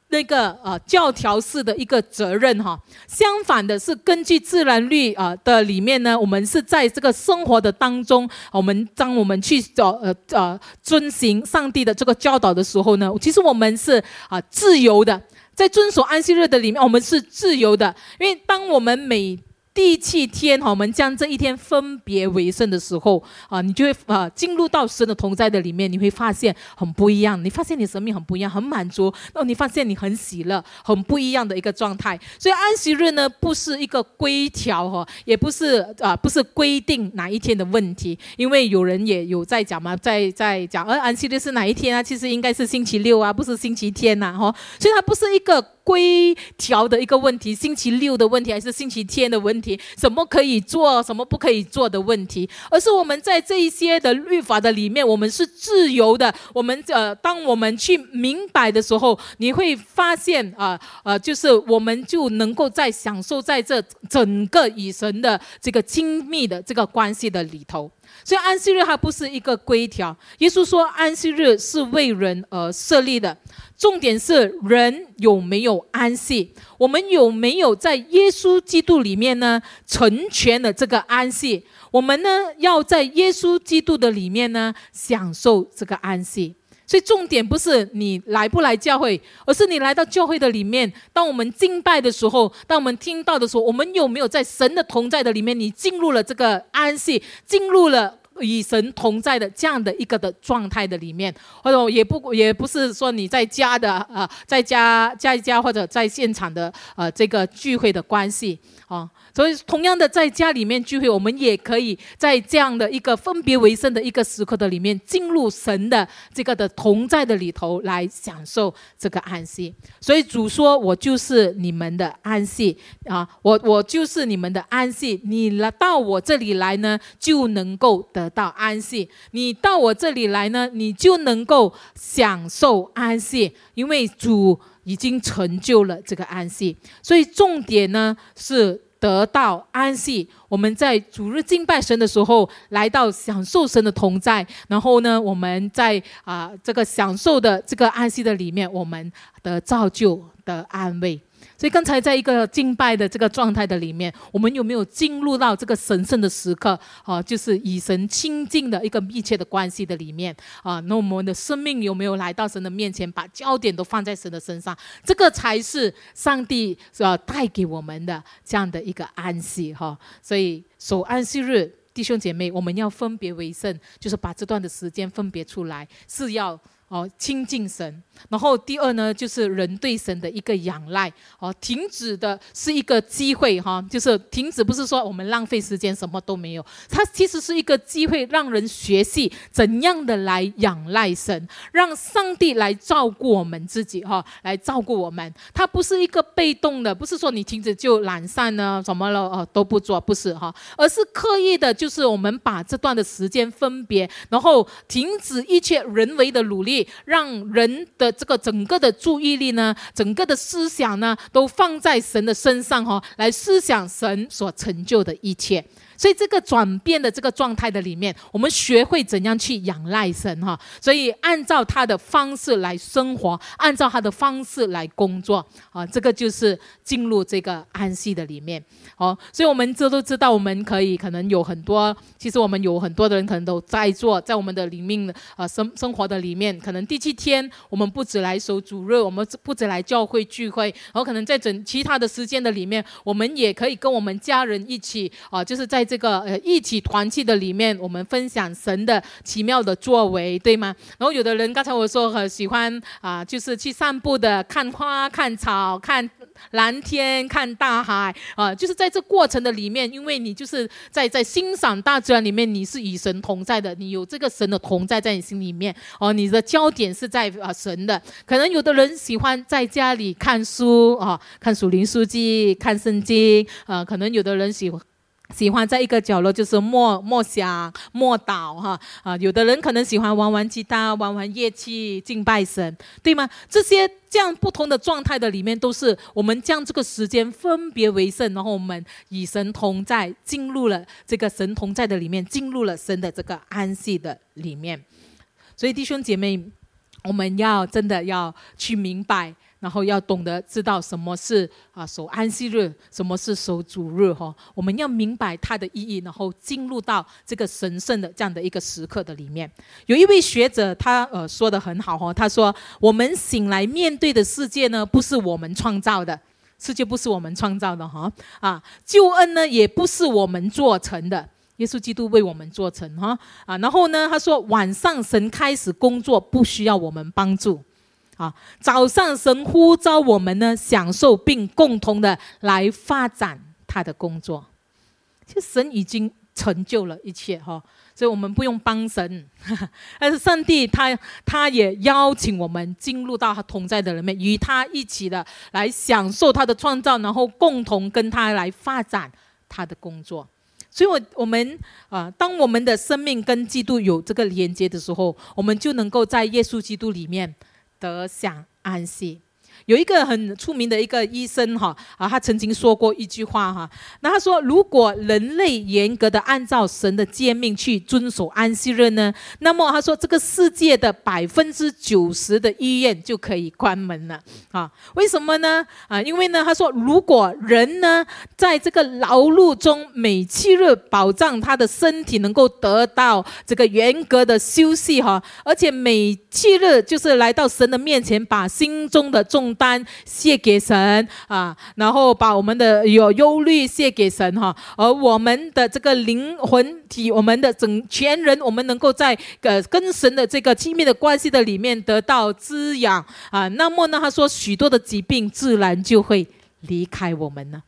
那个呃教条式的一个责任哈，相反的是根据自然律啊的里面呢，我们是在这个生活的当中，我们当我们去找呃呃遵循上帝的这个教导的时候呢，其实我们是啊自由的，在遵守安息日的里面，我们是自由的，因为当我们每第七天哈，我们将这一天分别为圣的时候啊，你就会啊进入到神的同在的里面，你会发现很不一样。你发现你生命很不一样，很满足。然后你发现你很喜乐，很不一样的一个状态。所以安息日呢，不是一个规条哈，也不是啊，不是规定哪一天的问题。因为有人也有在讲嘛，在在讲，而安息日是哪一天啊？其实应该是星期六啊，不是星期天呐哈。所以它不是一个。规条的一个问题，星期六的问题还是星期天的问题？什么可以做，什么不可以做的问题？而是我们在这一些的律法的里面，我们是自由的。我们呃，当我们去明白的时候，你会发现啊呃，就是我们就能够在享受在这整个与神的这个亲密的这个关系的里头。所以安息日它不是一个规条。耶稣说安息日是为人而设立的。重点是人有没有安息？我们有没有在耶稣基督里面呢？成全了这个安息。我们呢要在耶稣基督的里面呢享受这个安息。所以重点不是你来不来教会，而是你来到教会的里面。当我们敬拜的时候，当我们听到的时候，我们有没有在神的同在的里面？你进入了这个安息，进入了。与神同在的这样的一个的状态的里面，或者也不也不是说你在家的啊，在家在家或者在现场的呃这个聚会的关系啊。所以，同样的，在家里面聚会，我们也可以在这样的一个分别为圣的一个时刻的里面，进入神的这个的同在的里头来享受这个安息。所以主说：“我就是你们的安息啊，我我就是你们的安息。你来到我这里来呢，就能够得到安息；你到我这里来呢，你就能够享受安息，因为主已经成就了这个安息。所以重点呢是。”得到安息，我们在主日敬拜神的时候，来到享受神的同在，然后呢，我们在啊这个享受的这个安息的里面，我们的造就的安慰。所以刚才在一个敬拜的这个状态的里面，我们有没有进入到这个神圣的时刻啊？就是与神亲近的一个密切的关系的里面啊？那我们的生命有没有来到神的面前，把焦点都放在神的身上？这个才是上帝要带给我们的这样的一个安息哈。所以守安息日，弟兄姐妹，我们要分别为圣，就是把这段的时间分别出来，是要。哦，亲近神，然后第二呢，就是人对神的一个仰赖。哦，停止的是一个机会哈，就是停止不是说我们浪费时间什么都没有，它其实是一个机会，让人学习怎样的来仰赖神，让上帝来照顾我们自己哈，来照顾我们。它不是一个被动的，不是说你停止就懒散呢，什么了哦都不做，不是哈，而是刻意的，就是我们把这段的时间分别，然后停止一切人为的努力。让人的这个整个的注意力呢，整个的思想呢，都放在神的身上哈，来思想神所成就的一切。所以这个转变的这个状态的里面，我们学会怎样去仰赖神哈。所以按照他的方式来生活，按照他的方式来工作啊，这个就是进入这个安息的里面。哦，所以我们这都知道，我们可以可能有很多，其实我们有很多的人可能都在做，在我们的里面呃生生活的里面。可能第七天我们不止来守主日，我们不止来教会聚会，然后可能在整其他的时间的里面，我们也可以跟我们家人一起啊，就是在这个呃一起团契的里面，我们分享神的奇妙的作为，对吗？然后有的人刚才我说很喜欢啊，就是去散步的，看花、看草、看蓝天、看大海啊，就是在这过程的里面，因为你就是在在欣赏大自然里面，你是与神同在的，你有这个神的同在在你心里面哦，你的焦点是在啊神的。可能有的人喜欢在家里看书啊，看属灵书籍、看圣经啊，可能有的人喜欢。喜欢在一个角落就是默默想、默祷哈啊，有的人可能喜欢玩玩吉他、玩玩乐器、敬拜神，对吗？这些这样不同的状态的里面，都是我们将这个时间分别为圣，然后我们与神同在，进入了这个神同在的里面，进入了神的这个安息的里面。所以弟兄姐妹，我们要真的要去明白。然后要懂得知道什么是啊守安息日，什么是守主日哈。我们要明白它的意义，然后进入到这个神圣的这样的一个时刻的里面。有一位学者他呃说的很好哈，他说我们醒来面对的世界呢，不是我们创造的，世界不是我们创造的哈啊，救恩呢也不是我们做成的，耶稣基督为我们做成哈啊。然后呢，他说晚上神开始工作，不需要我们帮助。啊，早上神呼召我们呢，享受并共同的来发展他的工作。其实神已经成就了一切哈，所以我们不用帮神，但是上帝他他也邀请我们进入到他同在的里面，与他一起的来享受他的创造，然后共同跟他来发展他的工作。所以，我我们啊，当我们的生命跟基督有这个连接的时候，我们就能够在耶稣基督里面。得享安息。有一个很出名的一个医生哈啊，他曾经说过一句话哈，那他说，如果人类严格的按照神的诫命去遵守安息日呢，那么他说这个世界的百分之九十的医院就可以关门了啊？为什么呢？啊，因为呢，他说如果人呢在这个劳碌中每七日保障他的身体能够得到这个严格的休息哈，而且每七日就是来到神的面前，把心中的重单谢给神啊，然后把我们的有忧虑谢给神哈，而我们的这个灵魂体，我们的整全人，我们能够在呃跟神的这个亲密的关系的里面得到滋养啊，那么呢，他说许多的疾病自然就会离开我们了，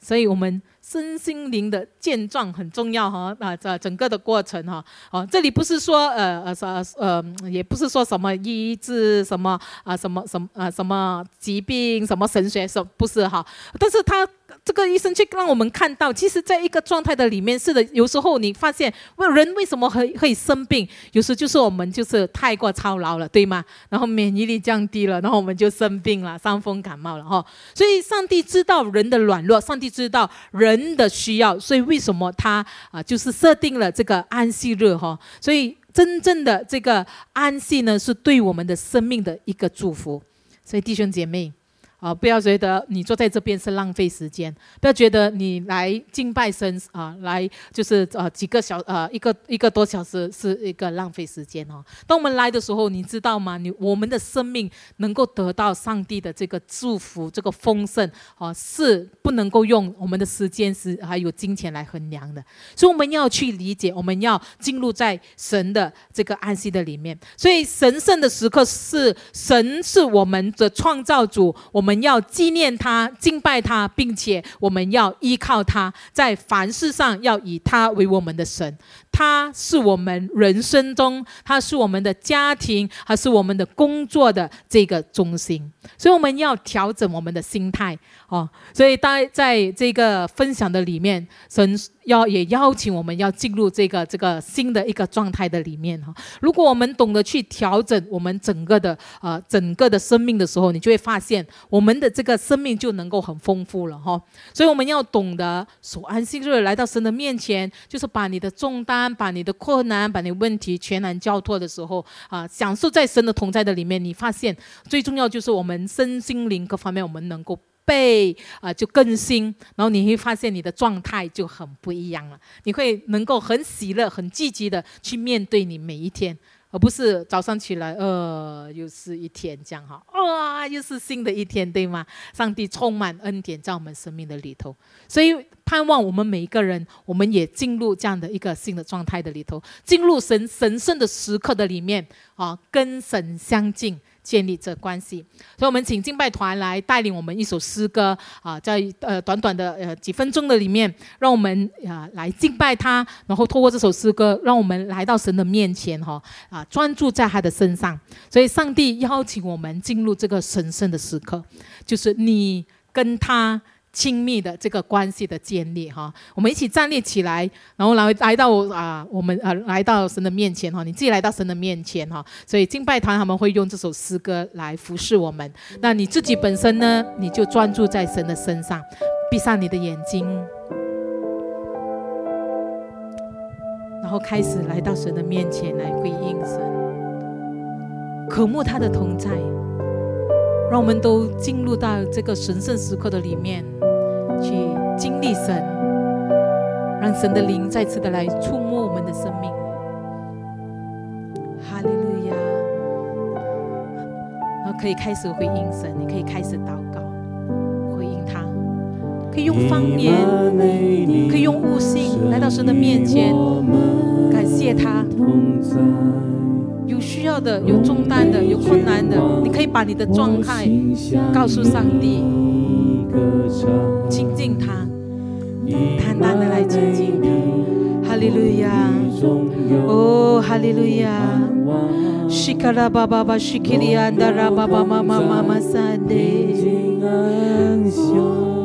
所以我们。身心灵的健壮很重要哈，啊，这整个的过程哈，哦，这里不是说呃呃什呃，也不是说什么医治什么啊什么什么啊什么疾病什么神学什不是哈，但是他。这个医生去让我们看到，其实在一个状态的里面，是的，有时候你发现，为人为什么会会生病？有时就是我们就是太过操劳了，对吗？然后免疫力降低了，然后我们就生病了，伤风感冒了哈。所以上帝知道人的软弱，上帝知道人的需要，所以为什么他啊，就是设定了这个安息日哈？所以真正的这个安息呢，是对我们的生命的一个祝福。所以弟兄姐妹。啊，不要觉得你坐在这边是浪费时间，不要觉得你来敬拜神啊，来就是呃几个小呃一个一个多小时是一个浪费时间哦。当我们来的时候，你知道吗？你我们的生命能够得到上帝的这个祝福，这个丰盛啊，是不能够用我们的时间是还有金钱来衡量的。所以我们要去理解，我们要进入在神的这个安息的里面。所以神圣的时刻是神是我们的创造主，我。们要纪念他、敬拜他，并且我们要依靠他，在凡事上要以他为我们的神。他是我们人生中，他是我们的家庭，还是我们的工作的这个中心，所以我们要调整我们的心态哦。所以在在这个分享的里面，神要也邀请我们要进入这个这个新的一个状态的里面哈。如果我们懂得去调整我们整个的呃整个的生命的时候，你就会发现我们的这个生命就能够很丰富了哈。所以我们要懂得守安息日，来到神的面前，就是把你的重担。把你的困难、把你问题全然交托的时候啊，享受在神的同在的里面，你发现最重要就是我们身心灵各方面我们能够被啊就更新，然后你会发现你的状态就很不一样了，你会能够很喜乐、很积极的去面对你每一天。而不是早上起来，呃，又是一天这样哈，哇，又是新的一天，对吗？上帝充满恩典在我们生命的里头，所以盼望我们每一个人，我们也进入这样的一个新的状态的里头，进入神神圣的时刻的里面啊，跟神相近。建立这关系，所以我们请敬拜团来带领我们一首诗歌啊，在呃短短的呃几分钟的里面，让我们啊来敬拜他，然后透过这首诗歌，让我们来到神的面前哈啊专注在他的身上。所以上帝邀请我们进入这个神圣的时刻，就是你跟他。亲密的这个关系的建立哈，我们一起站立起来，然后来来到啊，我们啊来到神的面前哈，你自己来到神的面前哈，所以敬拜团他们会用这首诗歌来服侍我们。那你自己本身呢，你就专注在神的身上，闭上你的眼睛，然后开始来到神的面前来回应神，渴慕他的同在。让我们都进入到这个神圣时刻的里面，去经历神，让神的灵再次的来触摸我们的生命。哈利路亚！然后可以开始回应神，你可以开始祷告，回应他，可以用方言，可以用悟性来到神的面前，感谢他。有需要的、有重担的、有困难的，你可以把你的状态告诉上帝，亲近他，坦然的来亲近他。哈利路亚，哦，哈利路亚，西卡拉巴巴巴西基里安达拉巴巴妈妈妈妈萨德，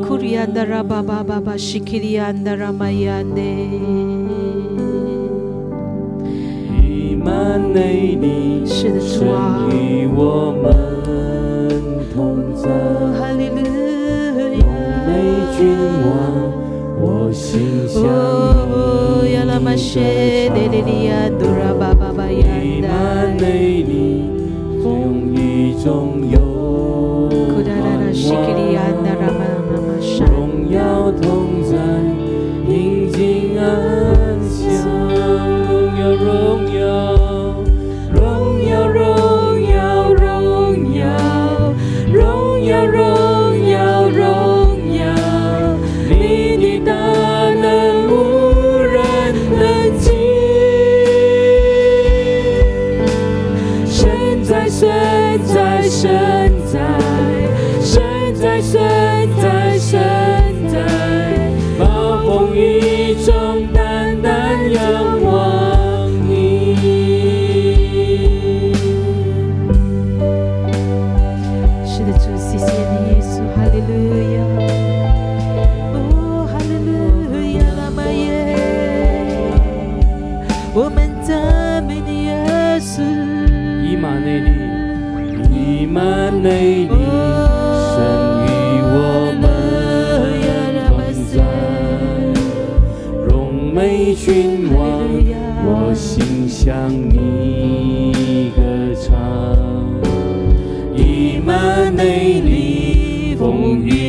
库里安达拉巴巴巴巴西基里安达拉玛亚今晚，我心向你。伊玛内里，风雨中有，美丽风雨。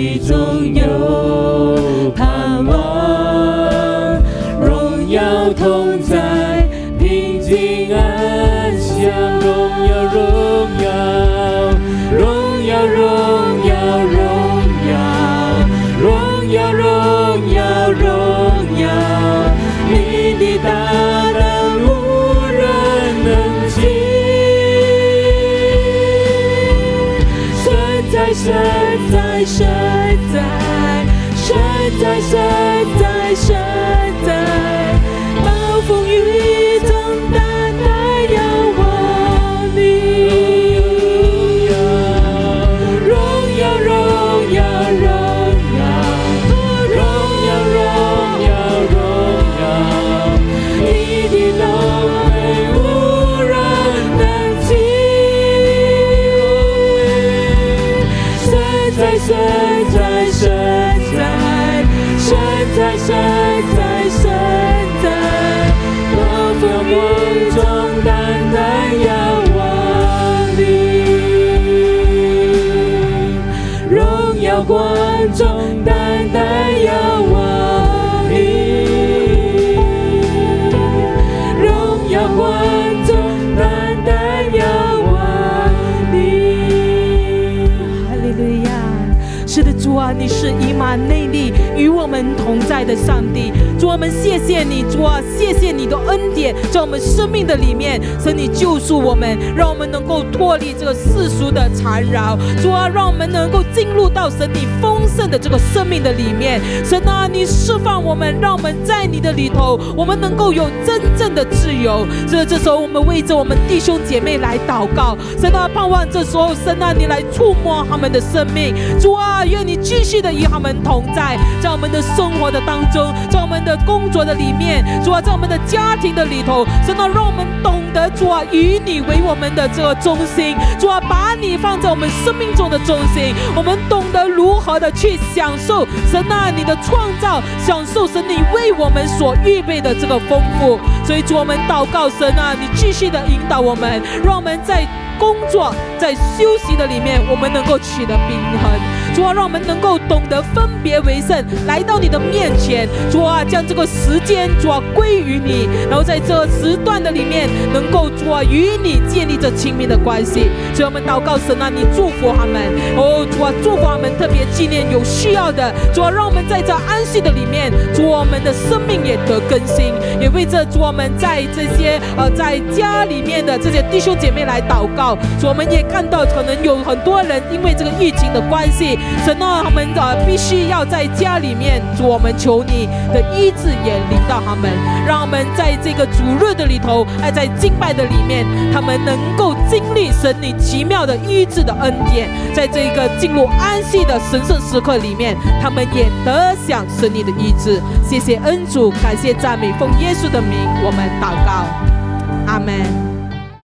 我们同在的上帝，主，我们谢谢你。主啊，谢谢你的恩典在我们生命的里面，神你救赎我们，让我们能够脱离这个世俗的缠绕。主啊，让我们能够进入到神你丰盛的这个生命的里面。神啊，你释放我们，让我们在你的里头，我们能够有真正的自由。所以这时候，我们为着我们弟兄姐妹来祷告。神啊，盼望这时候，神啊，你来触摸他们的生命。主啊，愿你继续的与他们同在，在我们的生活的当中，在我们的工作的里面，主啊，在我们的家庭的里头，神啊，让我们懂得主啊，以你为我们的这个中心，主啊，把你放在我们生命中的中心，我们懂得如何的去享受神啊，你的创造，享受神你为我们所预备的这个丰富。所以主，我们祷告神啊，你继续的引导我们，让我们在。工作在休息的里面，我们能够取得平衡。主啊，让我们能够懂得分别为圣，来到你的面前。主啊，将这个时间主啊归于你，然后在这时段的里面，能够主啊与你建立着亲密的关系。所以我们祷告神啊，你祝福他们。哦，主啊，祝福他们，特别纪念有需要的。主啊，让我们在这安息的里面，主我们的生命也得更新，也为这主我们在这些呃在家里面的这些弟兄姐妹来祷告。所以我们也看到，可能有很多人因为这个疫情的关系，神啊，他们啊必须要在家里面。我们求你的医治也临到他们，让我们在这个主日的里头，还在敬拜的里面，他们能够经历神你奇妙的医治的恩典，在这个进入安息的神圣时刻里面，他们也得享神你的医治。谢谢恩主，感谢赞美，奉耶稣的名，我们祷告。阿门